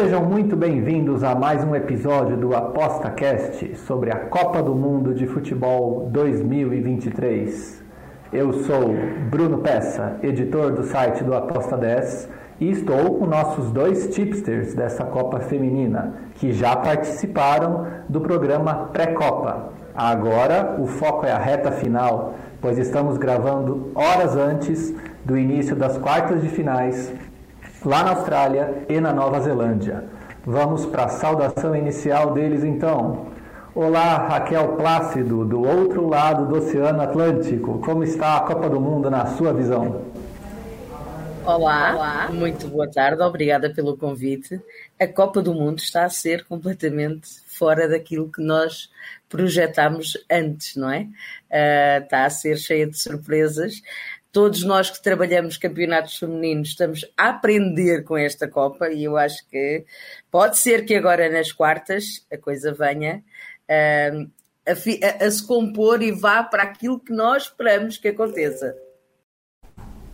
Sejam muito bem-vindos a mais um episódio do ApostaCast sobre a Copa do Mundo de Futebol 2023. Eu sou Bruno Peça, editor do site do Aposta 10 e estou com nossos dois tipsters dessa Copa Feminina, que já participaram do programa Pré-Copa. Agora o foco é a reta final, pois estamos gravando horas antes do início das quartas de finais lá na Austrália e na Nova Zelândia. Vamos para a saudação inicial deles então. Olá, Raquel Plácido, do outro lado do Oceano Atlântico. Como está a Copa do Mundo na sua visão? Olá, Olá, muito boa tarde, obrigada pelo convite. A Copa do Mundo está a ser completamente fora daquilo que nós projetámos antes, não é? Uh, está a ser cheia de surpresas todos nós que trabalhamos campeonatos femininos estamos a aprender com esta Copa e eu acho que pode ser que agora nas quartas a coisa venha uh, a, a, se compor e vá para aquilo que nós esperamos que aconteça.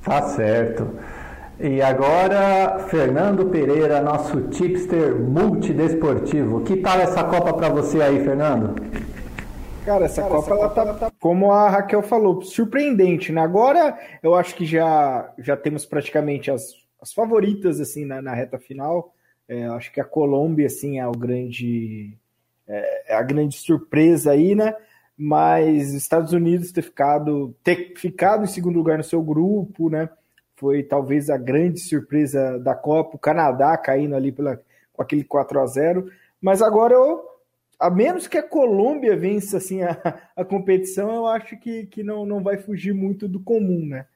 Tá certo. E agora, Fernando Pereira, nosso tipster multidesportivo. Que tal essa Copa para você aí, Fernando? Cara, essa Cara, Copa, essa ela tá, tá, como a Raquel falou, surpreendente, né? Agora eu acho que já, já temos praticamente as, as favoritas, assim, na, na reta final. É, acho que a Colômbia, assim, é o grande... É, é a grande surpresa aí, né? Mas Estados Unidos ter ficado, ter ficado em segundo lugar no seu grupo, né? Foi talvez a grande surpresa da Copa. O Canadá caindo ali pela, com aquele 4 a 0 Mas agora eu a menos que a Colômbia vença assim, a, a competição, eu acho que, que não, não vai fugir muito do comum, né?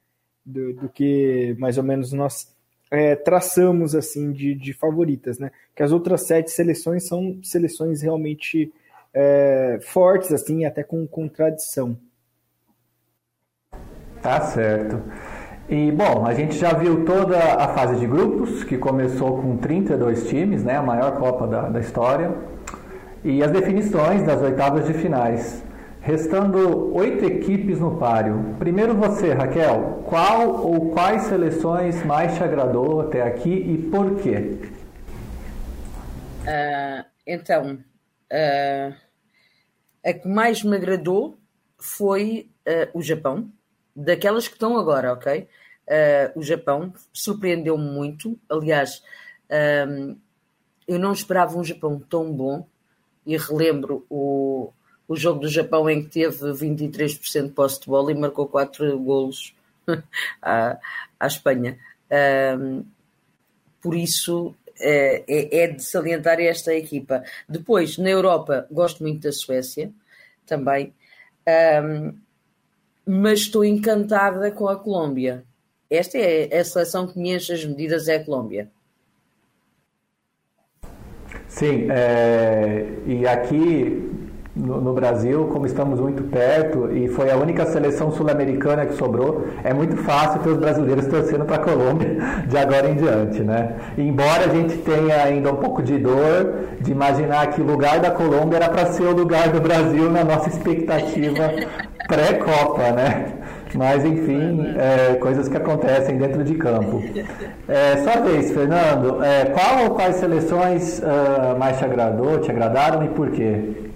Do, do que mais ou menos nós é, traçamos assim de, de favoritas, né? Que as outras sete seleções são seleções realmente é, fortes, assim, até com contradição. Tá certo. E bom, a gente já viu toda a fase de grupos, que começou com 32 times, né? A maior Copa da, da história e as definições das oitavas de finais. Restando oito equipes no páreo. Primeiro você, Raquel, qual ou quais seleções mais te agradou até aqui e por quê? Uh, então, uh, a que mais me agradou foi uh, o Japão, daquelas que estão agora, ok? o Japão surpreendeu-me muito. Aliás, eu não esperava um Japão tão bom e relembro o, o jogo do Japão em que teve 23% de posse de bola e marcou 4 golos à, à Espanha. Um, por isso é, é, é, de salientar esta equipa. Depois, na Europa, gosto muito da Suécia também, um, mas estou encantada com a Colômbia. Esta é a seleção que me enche as medidas, é a Colômbia. Sim, é, e aqui no, no, Brasil, como estamos muito perto e foi a única seleção sul-americana que sobrou, é muito fácil ter os brasileiros torcendo para a Colômbia de agora em diante, né? Embora a gente tenha ainda um pouco de dor de imaginar que o lugar da Colômbia era para ser o lugar do Brasil na nossa expectativa pré-Copa, né? Mas, enfim, é, coisas que acontecem dentro de campo. É, sua vez, Fernando, é, qual ou quais seleções uh, mais te agradou, te agradaram e por quê?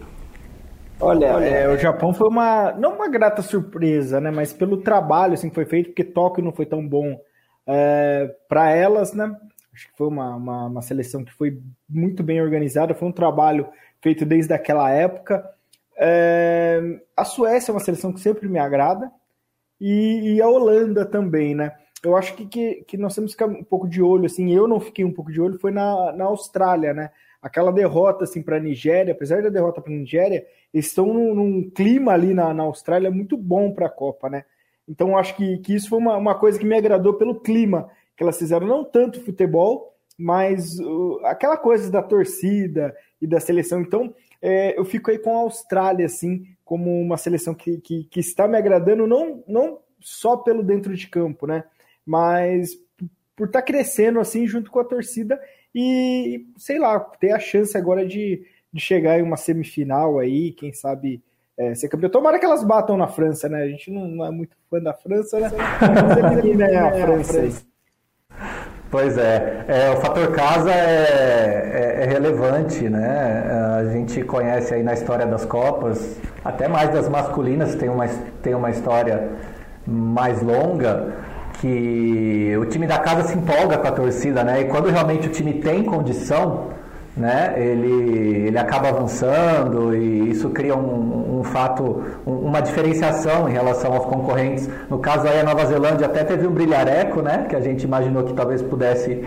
Olha, é, o Japão foi uma, não uma grata surpresa, né, mas pelo trabalho assim, que foi feito, porque Tóquio não foi tão bom é, para elas, né? Acho que foi uma, uma, uma, seleção que foi muito bem organizada, foi um trabalho feito desde aquela época. É, a Suécia é uma seleção que sempre me agrada, e, e a Holanda também, né? Eu acho que, que, que, nós temos que ficar um pouco de olho, assim, eu não fiquei um pouco de olho, foi na, na Austrália, né? Aquela derrota, assim, para a Nigéria, apesar da derrota para a Nigéria, eles estão num, num, clima ali na, na Austrália muito bom para a Copa, né? Então, acho que, que isso foi uma, uma coisa que me agradou pelo clima que elas fizeram, não tanto futebol, mas uh, aquela coisa da torcida e da seleção. Então, é, eu fico aí com a Austrália, assim, como uma seleção que, que, que está me agradando, não, não só pelo dentro de campo, né? Mas por estar tá crescendo assim junto com a torcida e, sei lá, ter a chance agora de, de chegar em uma semifinal aí, quem sabe é, ser campeão. Tomara que elas batam na França, né? A gente não, não é muito fã da França, né? Mas aqui, né, a França. Pois é, é, o fator casa é, é, é, relevante, né? A gente conhece aí na história das Copas, até mais das masculinas, tem uma, tem uma história mais longa, que o time da casa se empolga com a torcida, né? E quando realmente o time tem condição, né? Ele, ele acaba avançando e isso cria um, um fato, um, uma diferenciação em relação aos concorrentes. No caso aí a Nova Zelândia até teve um brilhareco, né? Que a gente imaginou que talvez pudesse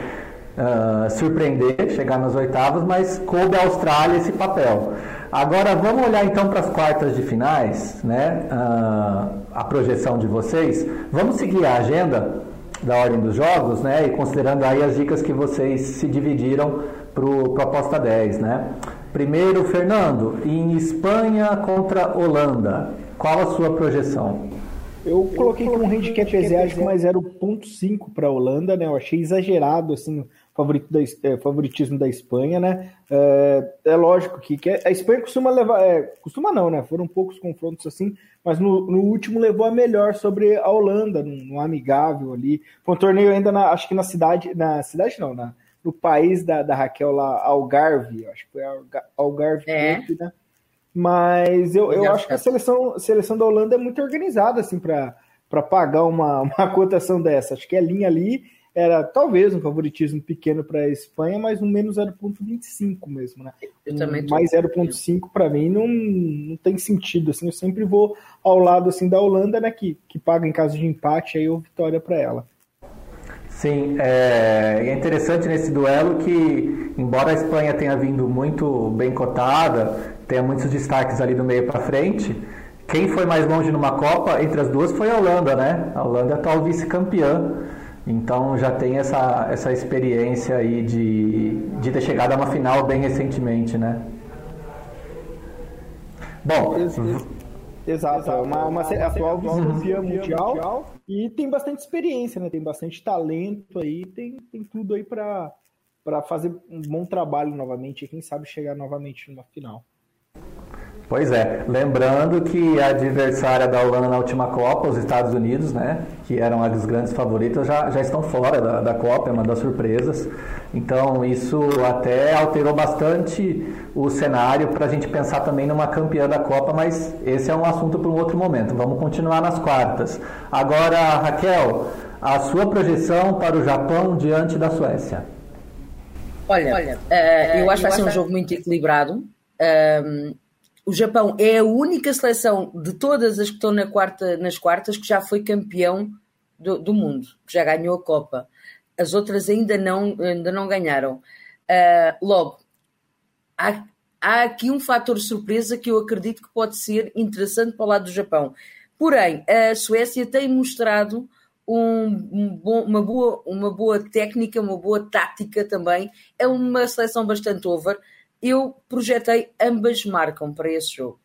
uh, surpreender, chegar nas oitavas, mas coube à Austrália esse papel. Agora vamos olhar então para as quartas de finais, né? Uh, a projeção de vocês. Vamos seguir a agenda da ordem dos jogos, né? E considerando aí as dicas que vocês se dividiram para o Aposta 10, né? Primeiro, Fernando, em Espanha contra Holanda, qual a sua projeção? Eu coloquei como handicap asiático, mas era o 0.5 para a Holanda, né? Eu achei exagerado, assim, da, é, favoritismo da Espanha, né? É, é lógico que, que, a Espanha costuma levar, é, costuma não, né? Foram poucos confrontos assim, mas no, no último levou a melhor sobre a Holanda, num, amigável ali. Foi um torneio ainda, na, acho que na cidade, na cidade não, na, no país da, da Raquel lá, Algarve, acho que foi Algarve, é. né? Mas eu, eu acho que a seleção, a seleção da Holanda é muito organizada assim para pagar uma, uma cotação dessa. Acho que a linha ali era talvez um favoritismo pequeno para a Espanha, mas um menos 0,25 mesmo, né? Eu também mais 0,5 para mim não, não tem sentido. Assim, eu sempre vou ao lado assim da Holanda, né? Que, que paga em caso de empate aí ou vitória para ela. Sim, é, é interessante nesse duelo que, embora a Espanha tenha vindo muito bem cotada, tenha muitos destaques ali do meio para frente, quem foi mais longe numa Copa entre as duas foi a Holanda, né? A Holanda é atual vice-campeã, então já tem essa, essa experiência aí de, de ter chegado a uma final bem recentemente, né? Bom, Exato, é uma, uma, uma atual vice-campeã mundial, mundial e tem bastante experiência, né? Tem bastante talento aí, tem, tem tudo aí para fazer um bom trabalho novamente e quem sabe chegar novamente numa final. Pois é, lembrando que a adversária da Holanda na última Copa, os Estados Unidos, né, que eram as grandes favoritas, já, já estão fora da, da Copa, é uma das surpresas. Então isso até alterou bastante o cenário para a gente pensar também numa campeã da Copa, mas esse é um assunto para um outro momento. Vamos continuar nas quartas. Agora, Raquel, a sua projeção para o Japão diante da Suécia. Olha, Olha uh, eu acho que vai ser um jogo muito equilibrado. Um, o Japão é a única seleção de todas as que estão na quarta, nas quartas que já foi campeão do, do, mundo, que já ganhou a Copa. As outras ainda não, ainda não ganharam. Uh, logo, há, há aqui um fator surpresa que eu acredito que pode ser interessante para o lado do Japão. Porém, a Suécia tem mostrado um, um bom, uma, boa, uma boa técnica, uma boa tática também. É uma seleção bastante over eu projetei ambas marcam para esse jogo.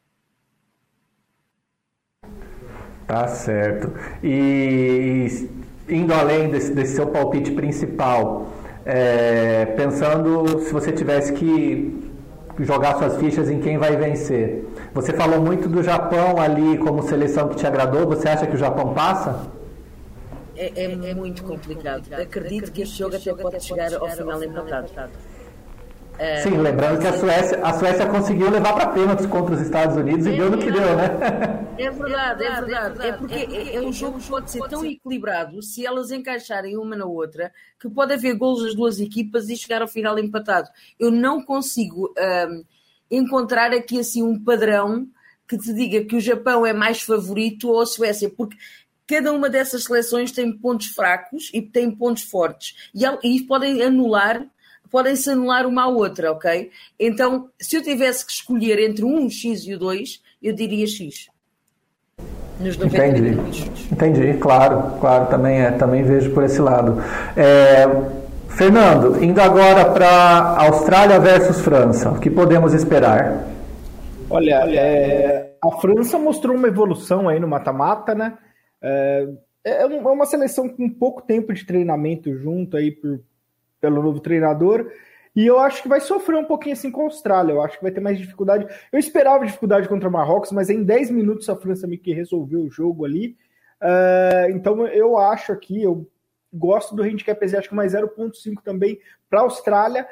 Tá certo. E indo além desse, desse seu palpite principal, é, pensando se você tivesse que jogar suas fichas em quem vai vencer. Você falou muito do Japão ali como seleção que te agradou. Você acha que o Japão passa? É, é, é muito complicado. Acredito que este jogo até pode chegar ao final empatado. É, Sim, lembrando que a Suécia, a Suécia conseguiu levar para pênaltis contra os Estados Unidos e deu no que deu, né? É verdade, é verdade. É porque é um jogo que pode ser tão equilibrado se elas encaixarem uma na outra que pode haver gols das duas equipas e chegar ao final empatado. Eu não consigo um, encontrar aqui assim um padrão que te diga que o Japão é mais favorito ou a Suécia, porque cada uma dessas seleções tem pontos fracos e tem pontos fortes e, e podem anular podem-se anular uma à outra, ok? Então, se eu tivesse que escolher entre um X e o 2, eu diria X. Nos 90 Entendi. Entendi, claro, claro, também, é, também vejo por esse lado. É, Fernando, indo agora para Austrália versus França, o que podemos esperar? Olha, é, a França mostrou uma evolução aí no mata-mata, né? É, é, é uma seleção com pouco tempo de treinamento junto aí por, pelo novo treinador. E eu acho que vai sofrer um pouquinho assim com a Austrália. Eu acho que vai ter mais dificuldade. Eu esperava dificuldade contra o Marrocos, mas em 10 minutos a França meio que resolveu o jogo ali. Uh, então eu acho aqui, eu gosto do handicap asiático mais 0.5 também para a Austrália.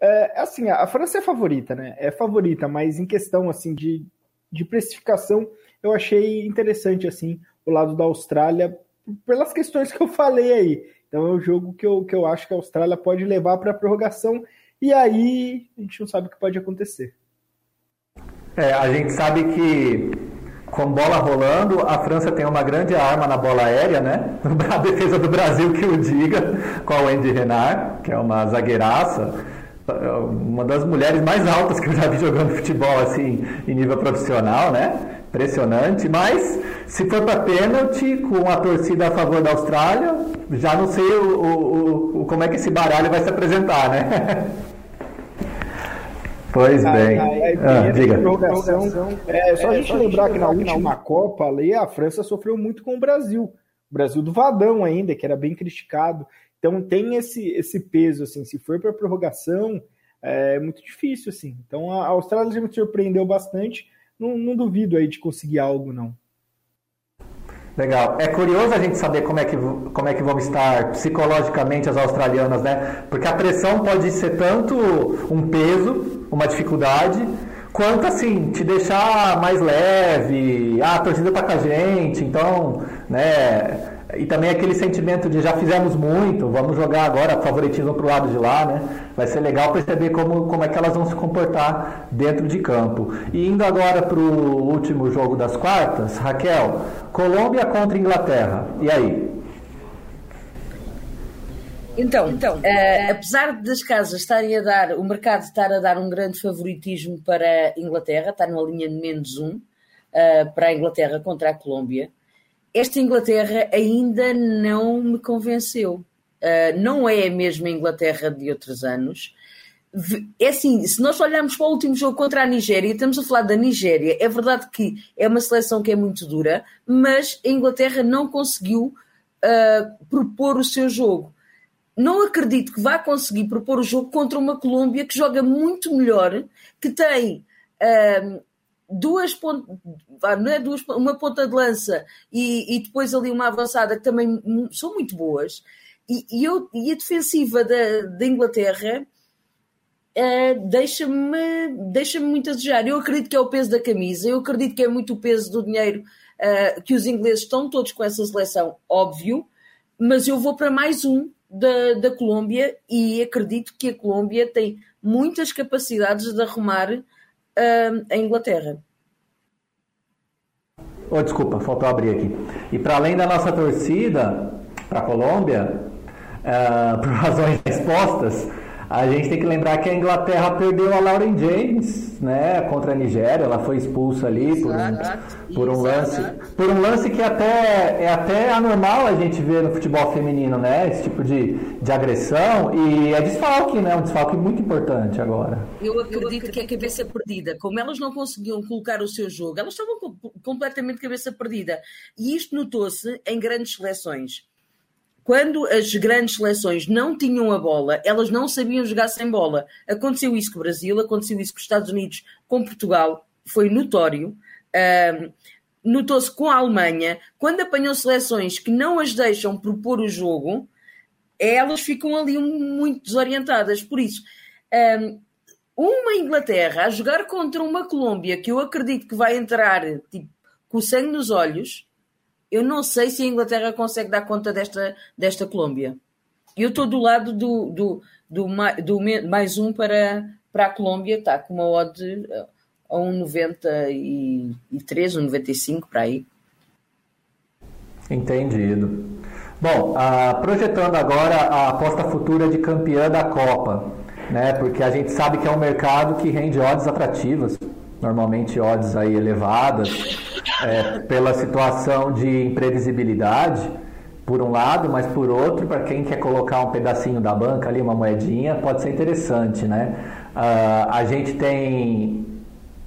É, assim, a França é favorita, né? É favorita, mas em questão assim de, de precificação, eu achei interessante assim o lado da Austrália pelas questões que eu falei aí. Então é um jogo que eu, que eu acho que a Austrália pode levar para a prorrogação e aí a gente não sabe o que pode acontecer. É, a gente sabe que com bola rolando, a França tem uma grande arma na bola aérea, né? A defesa do Brasil que o diga, com a Wendy Renard, que é uma zagueiraça, uma das mulheres mais altas que eu já vi jogando futebol assim em nível profissional, né? Impressionante, mas se for para pênalti, com a torcida a favor da Austrália, já não sei o, o, o como é que esse baralho vai se apresentar, né? Pois bem. ah, diga. É, só a gente lembrar que na última Copa ali, a França sofreu muito com o Brasil. O Brasil do Vadão ainda, que era bem criticado. Então tem esse, esse peso, assim, se for para prorrogação, é muito difícil, assim. Então a Austrália já me surpreendeu bastante. Não, não duvido aí de conseguir algo, não. Legal. É curioso a gente saber como é, que, como é que vão estar psicologicamente as australianas, né? Porque a pressão pode ser tanto um peso, uma dificuldade, quanto assim, te deixar mais leve, ah, a torcida tá com a gente, então, né? E também aquele sentimento de já fizemos muito, vamos jogar agora favoritismo para o lado de lá, né? Vai ser legal perceber como, como é que elas vão se comportar dentro de campo. E indo agora para o último jogo das quartas, Raquel, Colômbia contra Inglaterra. E aí? Então, então uh, apesar das casas estarem a dar, o mercado estar a dar um grande favoritismo para a Inglaterra, está numa linha de menos um uh, para a Inglaterra contra a Colômbia esta Inglaterra ainda não me convenceu. Uh, não é a mesma Inglaterra de outros anos. É assim, se nós olharmos para o último jogo contra a Nigéria, estamos a falar da Nigéria, é verdade que é uma seleção que é muito dura, mas a Inglaterra não conseguiu uh, propor o seu jogo. Não acredito que vá conseguir propor o jogo contra uma Colômbia que joga muito melhor, que tem uh, duas pontas, não é duas, uma ponta de lança e, e, depois ali uma avançada que também são muito boas. E, e, eu, e a defensiva da, da Inglaterra uh, deixa-me deixa muito a desejar. Eu acredito que é o peso da camisa, eu acredito que é muito o peso do dinheiro uh, que os ingleses estão todos com essa seleção, óbvio, mas eu vou para mais um da, da Colômbia e acredito que a Colômbia tem muitas capacidades de arrumar uh, a Inglaterra. Oh, desculpa, faltou abrir aqui. E para além da nossa torcida para a Colômbia, uh, por razões expostas, a gente tem que lembrar que a Inglaterra perdeu a Lauren James, né, contra a Nigéria. Ela foi expulsa ali por um, por um lance, por um lance que até é até anormal a gente ver no futebol feminino, né, esse tipo de, de agressão e é desfalque, né, um desfalque muito importante agora. Eu acredito que é cabeça perdida. Como elas não conseguiam colocar o seu jogo, elas estavam completamente cabeça perdida. E isto notou-se em grandes seleções quando as grandes seleções não tinham a bola, elas não sabiam jogar sem bola. Aconteceu isso com o Brasil, aconteceu isso com os Estados Unidos, com Portugal, foi notório. Notou-se com a Alemanha, quando apanham seleções que não as deixam propor o jogo, elas ficam ali muito desorientadas. Por isso, um, uma Inglaterra a jogar contra uma Colômbia que eu acredito que vai entrar tipo, com o sangue nos olhos, eu não sei se a Inglaterra consegue dar conta desta, desta Colômbia. Eu estou do lado do, do, do, do, mais um para, para a Colômbia, está com uma odd a 1,93, 1,95 para aí. Entendido. Bom, uh, projetando agora a aposta futura de campeã da Copa, né? Porque a gente sabe que é um mercado que rende odds atrativas, normalmente odds aí elevadas, é, pela situação de imprevisibilidade, por um lado, mas por outro, para quem quer colocar um pedacinho da banca ali, uma moedinha, pode ser interessante, né? Uh, a gente tem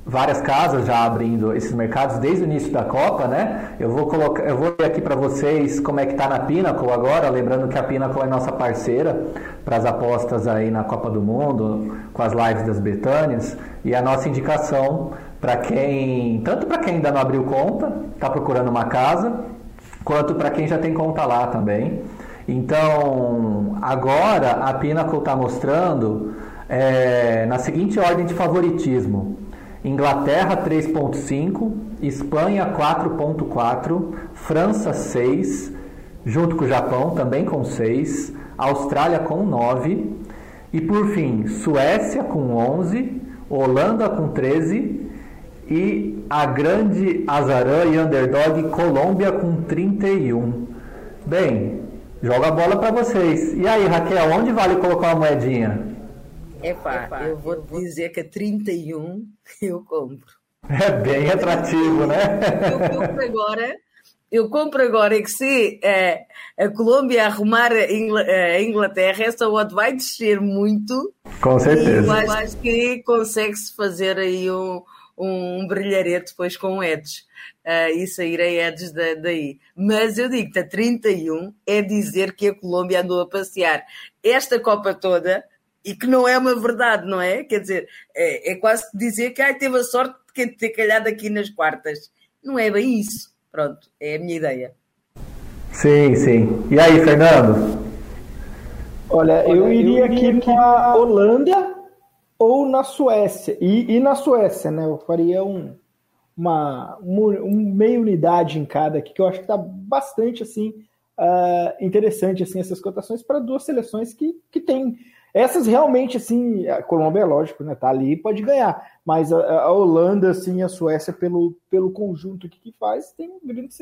várias casas já abrindo esses mercados desde o início da Copa, né? Eu vou colocar, eu vou ler aqui para vocês como é que está na Pinnacle agora, lembrando que a Pinnacle é nossa parceira para as apostas aí na Copa do Mundo, com as lives das Betânias, e a nossa indicação para quem, tanto para quem ainda não abriu conta, está procurando uma casa, quanto para quem já tem conta lá também. Então, agora a Pinnacle está mostrando é, na seguinte ordem de favoritismo: Inglaterra 3.5, Espanha 4.4, França 6, junto com o Japão também com 6, Austrália com 9 e por fim Suécia com 11, Holanda com 13 e a grande azarã e underdog Colômbia com 31. Bem, joga a bola para vocês. E aí, Raquel, onde vale colocar uma moedinha? Epá, Epá eu vou eu dizer que a 31 eu compro. É bem atrativo, né? Eu compro agora. Eu compro agora que se é, a Colômbia arrumar a Inglaterra, essa odd vai descer muito. Com certeza. E eu acho que consegue-se fazer aí um, um brilharete depois com edges uh, e sair a edges da, daí. Mas eu digo que a 31 é dizer que a Colômbia andou a passear esta Copa toda e que não é uma verdade, não é? Quer dizer, é, é quase dizer que ai, teve a sorte de ter calhado aqui nas quartas. Não é bem isso. Pronto, é a minha ideia. Sim, sim. E aí, Fernando? Olha, Olha eu iria aqui na Holanda ou na Suécia. E, e, na Suécia, né? Eu faria um, uma, um, meia unidade em cada aqui, que eu acho que está bastante assim uh, interessante assim essas cotações para duas seleções que, que têm essas realmente, assim, a Colômbia é lógico, né? Tá ali pode ganhar. Mas a, a Holanda, assim, a Suécia, pelo, pelo conjunto que, que faz, tem grandes,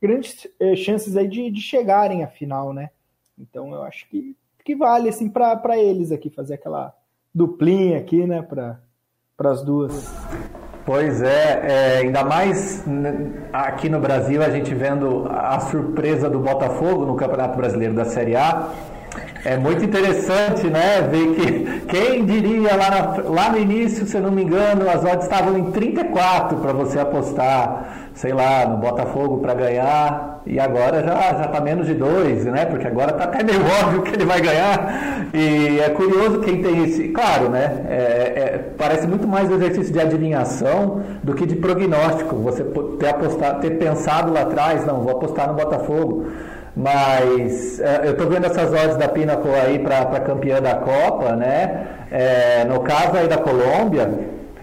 grandes eh, chances aí de, de chegarem à final, né? Então eu acho que, que vale, assim, para eles aqui fazer aquela duplinha aqui, né? Para as duas. Pois é, é, ainda mais aqui no Brasil, a gente vendo a surpresa do Botafogo no Campeonato Brasileiro da Série A é muito interessante, né? Ver que quem diria lá, na, lá no início, se eu não me engano, as odds estavam em 34 para você apostar, sei lá, no Botafogo para ganhar, e agora já já está menos de dois, né? Porque agora está até meio óbvio que ele vai ganhar. E é curioso quem tem esse, claro, né? É, é, parece muito mais um exercício de adivinhação do que de prognóstico. Você ter apostado, ter pensado lá atrás, não, vou apostar no Botafogo. Mas é, eu estou vendo essas odds da Pinnacle aí para campeã da Copa, né? É, no caso aí da Colômbia,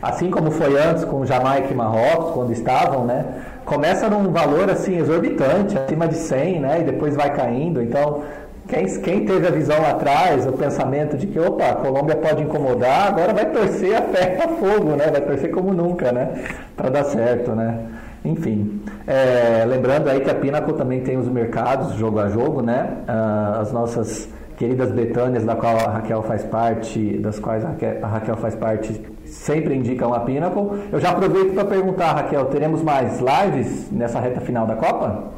assim como foi antes com Jamaica e Marrocos, quando estavam, né? Começa num valor assim exorbitante, acima de 100, né? E depois vai caindo. Então, quem, quem teve a visão lá atrás, o pensamento de que, opa, a Colômbia pode incomodar, agora vai torcer a fé a fogo, né? Vai torcer como nunca, né? Para dar certo, né? Enfim, é, lembrando aí que a Pinnacle também tem os mercados jogo a jogo, né? Ah, as nossas queridas Betânias, da qual a Raquel faz parte, das quais a Raquel, a Raquel faz parte, sempre indicam a Pinnacle. Eu já aproveito para perguntar, Raquel, teremos mais lives nessa reta final da Copa?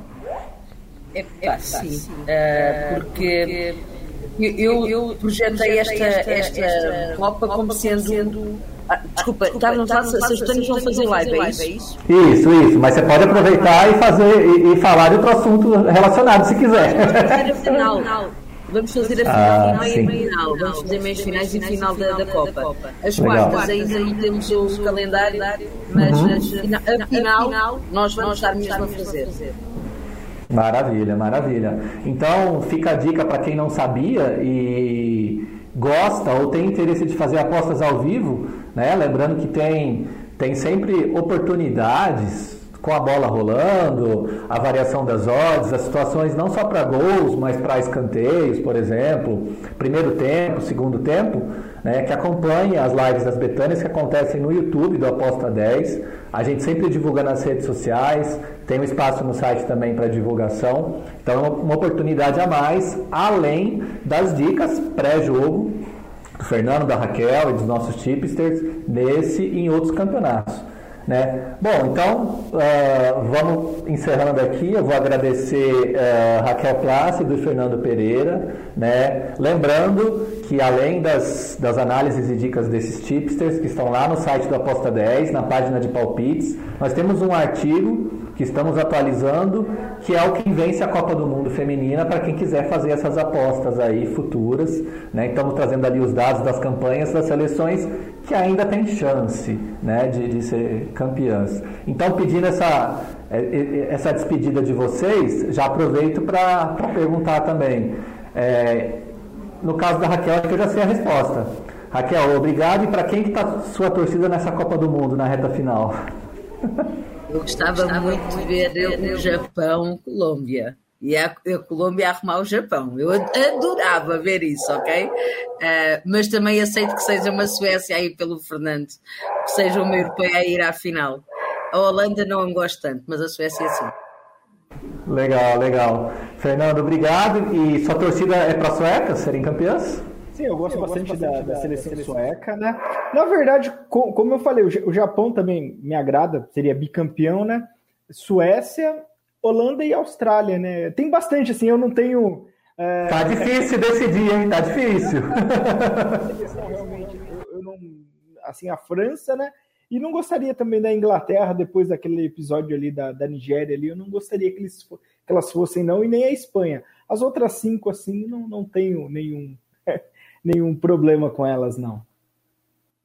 É, é sim, é, porque eu, eu projetei esta, esta Copa como sendo ah, desculpa, estavam a falar se Tânias vão fazer live, é isso? Isso, isso. Mas você pode aproveitar e fazer e, e falar de outro assunto relacionado, se quiser. Vamos fazer a final, ah, final e a final. Vamos fazer meias finais e final da, da Copa. As quartas ainda não temos o calendário, mas uhum. a final nós vamos estar mesmo a fazer. Maravilha, maravilha. Então fica a dica para quem não sabia e gosta ou tem interesse de fazer apostas ao vivo, né? Lembrando que tem, tem sempre oportunidades com a bola rolando, a variação das odds, as situações não só para gols, mas para escanteios, por exemplo, primeiro tempo, segundo tempo, né, que acompanhe as lives das Betânias que acontecem no YouTube do Aposta 10. A gente sempre divulga nas redes sociais, tem um espaço no site também para divulgação. Então, é uma oportunidade a mais, além das dicas pré-jogo do Fernando, da Raquel e dos nossos tipsters, nesse e em outros campeonatos. Né? Bom, então uh, vamos encerrando aqui. Eu vou agradecer uh, Raquel Plácido e Fernando Pereira. Né? Lembrando que além das, das análises e dicas desses tipsters que estão lá no site do Aposta 10, na página de palpites, nós temos um artigo que estamos atualizando, que é o que vence a Copa do Mundo Feminina para quem quiser fazer essas apostas aí futuras. Né? Estamos trazendo ali os dados das campanhas das seleções que ainda tem chance né, de, de ser campeãs. Então, pedindo essa, é, essa despedida de vocês, já aproveito para perguntar também. É, no caso da Raquel, acho que eu já sei a resposta. Raquel, obrigado. E para quem que está sua torcida nessa Copa do Mundo, na reta final? Eu gostava, gostava muito de ver o Japão, Colômbia. E a, a Colômbia arrumar o Japão. Eu adorava ver isso, ok? Uh, mas também aceito que seja uma Suécia aí pelo Fernando, que seja uma europeia a ir à final. A Holanda não gosto tanto, mas a Suécia sim. Legal, legal. Fernando, obrigado. E sua torcida é para a sueca serem campeãs? Sim, eu gosto, eu bastante, bastante da, da, da, seleção, seleção sueca, né? Na verdade, como eu falei, o Japão também me agrada, seria bicampeão, né? Suécia, Holanda e Austrália, né? Tem bastante, assim, eu não tenho. É... Tá difícil decidir, hein? Tá difícil. Eu, eu não. Assim, a França, né? E não gostaria também da Inglaterra, depois daquele episódio ali da, da Nigéria ali, eu não gostaria que, eles, que elas fossem, não, e nem a Espanha. As outras cinco, assim, não, não tenho nenhum nenhum problema com elas, não.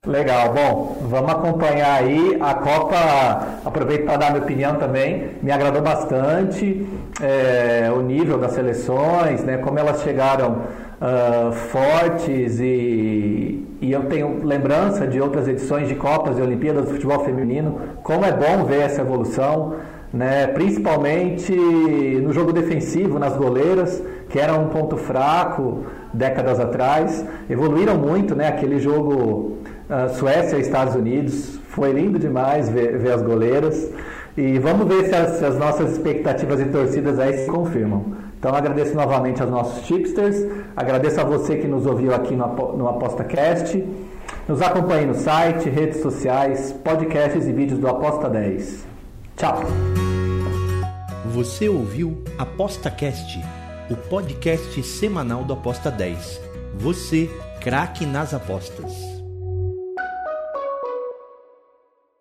Legal, bom, vamos acompanhar aí a Copa. Aproveito para dar minha opinião também. Me agradou bastante é, o nível das seleções, né? Como elas chegaram uh, fortes e, e eu tenho lembrança de outras edições de Copas e Olimpíadas do futebol feminino. Como é bom ver essa evolução, né? Principalmente no jogo defensivo, nas goleiras, que era um ponto fraco décadas atrás, evoluíram muito, né? Aquele jogo Suécia e Estados Unidos, foi lindo demais ver, ver as goleiras. E vamos ver se as, se as, nossas expectativas e torcidas aí se confirmam. Então agradeço novamente aos nossos tipsters, agradeço a você que nos ouviu aqui no, no ApostaCast. Nos acompanhe no site, redes sociais, podcasts e vídeos do Aposta 10. Tchau! Você ouviu ApostaCast o podcast semanal do Aposta 10. Você, craque nas apostas.